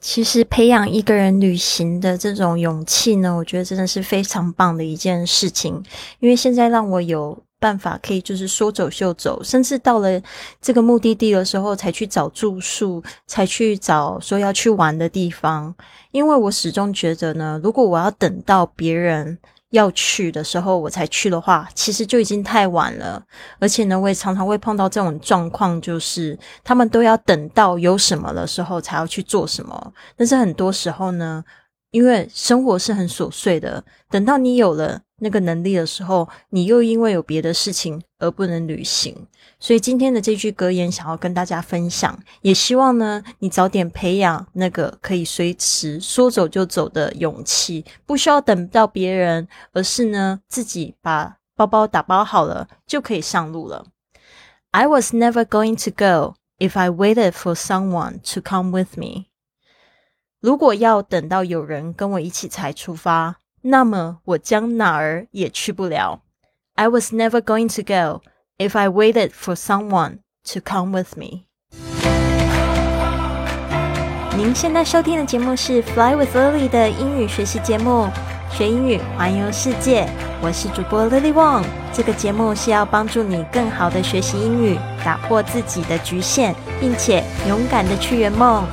其实培养一个人旅行的这种勇气呢，我觉得真的是非常棒的一件事情。因为现在让我有办法可以就是说走就走，甚至到了这个目的地的时候才去找住宿，才去找说要去玩的地方。因为我始终觉得呢，如果我要等到别人。要去的时候我才去的话，其实就已经太晚了。而且呢，我也常常会碰到这种状况，就是他们都要等到有什么的时候才要去做什么。但是很多时候呢，因为生活是很琐碎的，等到你有了。那个能力的时候，你又因为有别的事情而不能旅行，所以今天的这句格言想要跟大家分享，也希望呢你早点培养那个可以随时说走就走的勇气，不需要等到别人，而是呢自己把包包打包好了就可以上路了。I was never going to go if I waited for someone to come with me。如果要等到有人跟我一起才出发。那么我将哪儿也去不了。I was never going to go if I waited for someone to come with me。您现在收听的节目是 Fly with Lily 的英语学习节目，学英语环游世界。我是主播 Lily Wong。这个节目是要帮助你更好的学习英语，打破自己的局限，并且勇敢的去圆梦。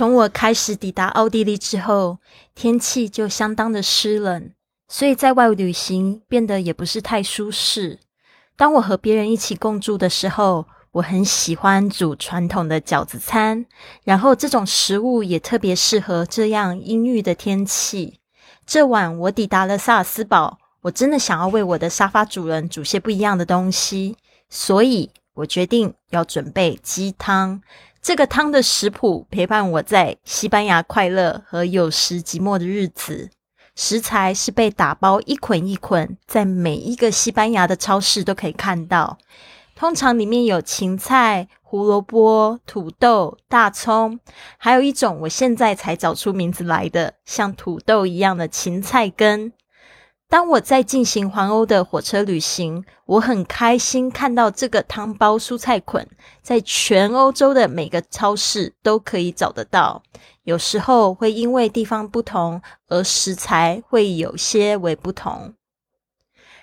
从我开始抵达奥地利之后，天气就相当的湿冷，所以在外旅行变得也不是太舒适。当我和别人一起共住的时候，我很喜欢煮传统的饺子餐，然后这种食物也特别适合这样阴郁的天气。这晚我抵达了萨尔斯堡，我真的想要为我的沙发主人煮些不一样的东西，所以我决定要准备鸡汤。这个汤的食谱陪伴我在西班牙快乐和有时寂寞的日子。食材是被打包一捆一捆，在每一个西班牙的超市都可以看到。通常里面有芹菜、胡萝卜、土豆、大葱，还有一种我现在才找出名字来的，像土豆一样的芹菜根。当我在进行环欧的火车旅行，我很开心看到这个汤包蔬菜捆在全欧洲的每个超市都可以找得到。有时候会因为地方不同而食材会有些为不同。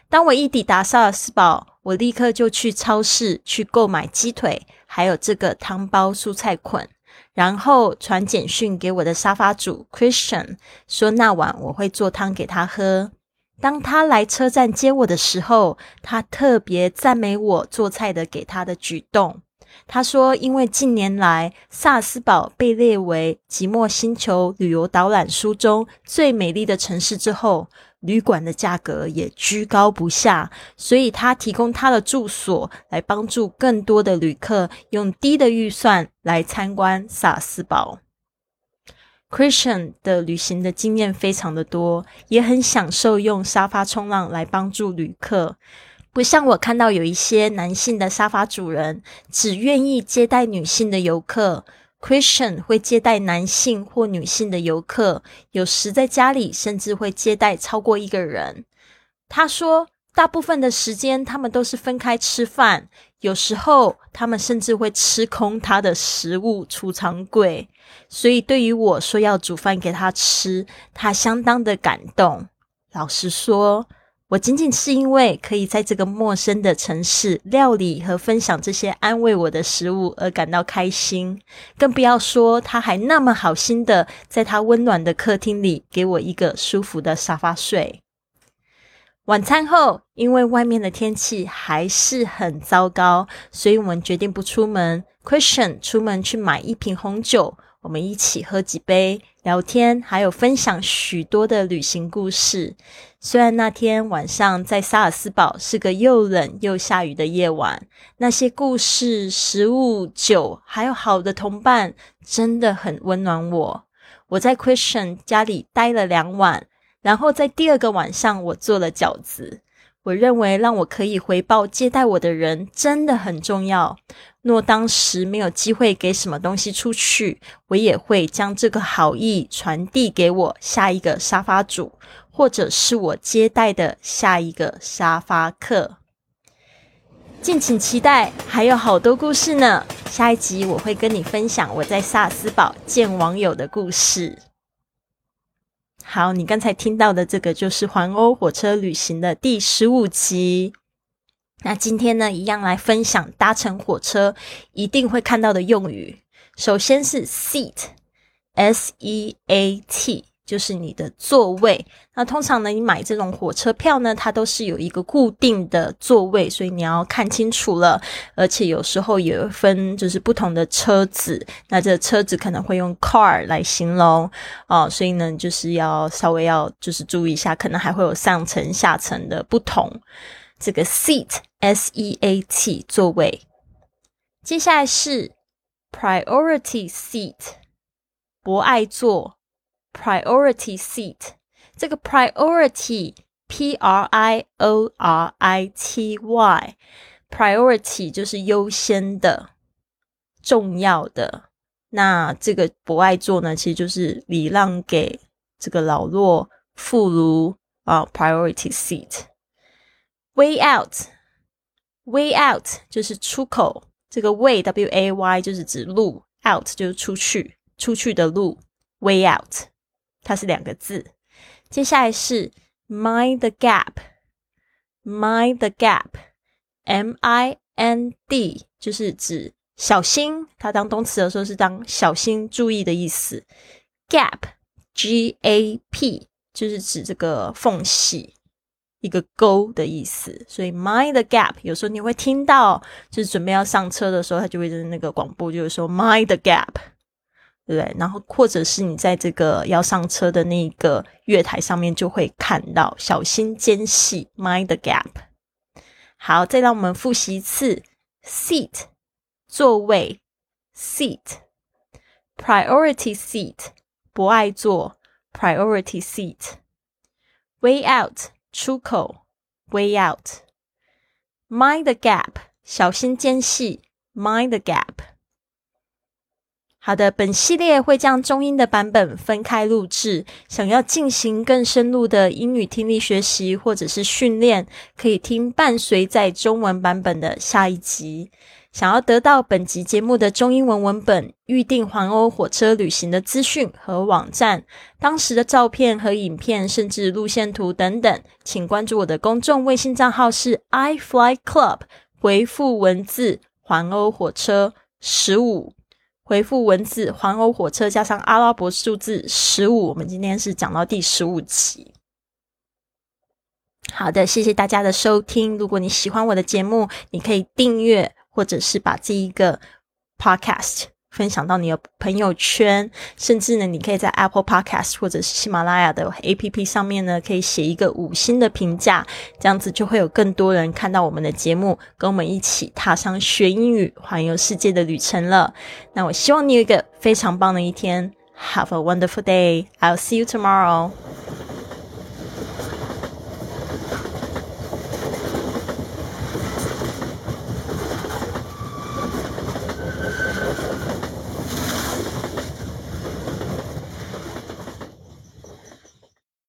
当我一抵达萨尔斯堡，我立刻就去超市去购买鸡腿，还有这个汤包蔬菜捆，然后传简讯给我的沙发主 Christian，说那晚我会做汤给他喝。当他来车站接我的时候，他特别赞美我做菜的给他的举动。他说：“因为近年来萨斯堡被列为《寂寞星球》旅游导览书中最美丽的城市之后，旅馆的价格也居高不下，所以他提供他的住所来帮助更多的旅客用低的预算来参观萨斯堡。” Christian 的旅行的经验非常的多，也很享受用沙发冲浪来帮助旅客。不像我看到有一些男性的沙发主人只愿意接待女性的游客，Christian 会接待男性或女性的游客，有时在家里甚至会接待超过一个人。他说，大部分的时间他们都是分开吃饭。有时候，他们甚至会吃空他的食物储藏柜，所以对于我说要煮饭给他吃，他相当的感动。老实说，我仅仅是因为可以在这个陌生的城市料理和分享这些安慰我的食物而感到开心，更不要说他还那么好心的在他温暖的客厅里给我一个舒服的沙发睡。晚餐后，因为外面的天气还是很糟糕，所以我们决定不出门。Christian 出门去买一瓶红酒，我们一起喝几杯，聊天，还有分享许多的旅行故事。虽然那天晚上在萨尔斯堡是个又冷又下雨的夜晚，那些故事、食物、酒，还有好的同伴，真的很温暖我。我在 Christian 家里待了两晚。然后在第二个晚上，我做了饺子。我认为让我可以回报接待我的人真的很重要。若当时没有机会给什么东西出去，我也会将这个好意传递给我下一个沙发主，或者是我接待的下一个沙发客。敬请期待，还有好多故事呢。下一集我会跟你分享我在萨斯堡见网友的故事。好，你刚才听到的这个就是环欧火车旅行的第十五集。那今天呢，一样来分享搭乘火车一定会看到的用语。首先是 seat，s e a t。就是你的座位，那通常呢，你买这种火车票呢，它都是有一个固定的座位，所以你要看清楚了。而且有时候也分就是不同的车子，那这车子可能会用 car 来形容哦，所以呢，就是要稍微要就是注意一下，可能还会有上层下层的不同。这个 seat s e a t 座位，接下来是 priority seat 博爱座。Priority seat，这个 priority P R I O R I T Y，priority 就是优先的、重要的。那这个博爱座呢，其实就是礼让给这个老弱妇孺啊。Priority seat。Way out，way out 就是出口。这个 way W A Y 就是指路，out 就是出去、出去的路。Way out。 它是两个字，接下来是 mind the gap，mind the gap，M I N D 就是指小心，它当动词的时候是当小心注意的意思。gap，G A P 就是指这个缝隙，一个沟的意思。所以 mind the gap 有时候你会听到，就是准备要上车的时候，它就会在那个广播就是说 mind the gap。对？然后或者是你在这个要上车的那个月台上面，就会看到小心间隙，mind the gap。好，再让我们复习一次：seat 座位，seat；priority seat 不爱坐，priority seat；way out 出口，way out；mind the gap 小心间隙，mind the gap。好的，本系列会将中英的版本分开录制。想要进行更深入的英语听力学习或者是训练，可以听伴随在中文版本的下一集。想要得到本集节目的中英文文本、预定环欧火车旅行的资讯和网站、当时的照片和影片，甚至路线图等等，请关注我的公众微信账号是 i fly club，回复文字“环欧火车十五”。回复文字“环欧火车”加上阿拉伯数字十五，我们今天是讲到第十五期。好的，谢谢大家的收听。如果你喜欢我的节目，你可以订阅或者是把这一个 podcast。分享到你的朋友圈，甚至呢，你可以在 Apple Podcast 或者是喜马拉雅的 APP 上面呢，可以写一个五星的评价，这样子就会有更多人看到我们的节目，跟我们一起踏上学英语、环游世界的旅程了。那我希望你有一个非常棒的一天，Have a wonderful day. I'll see you tomorrow.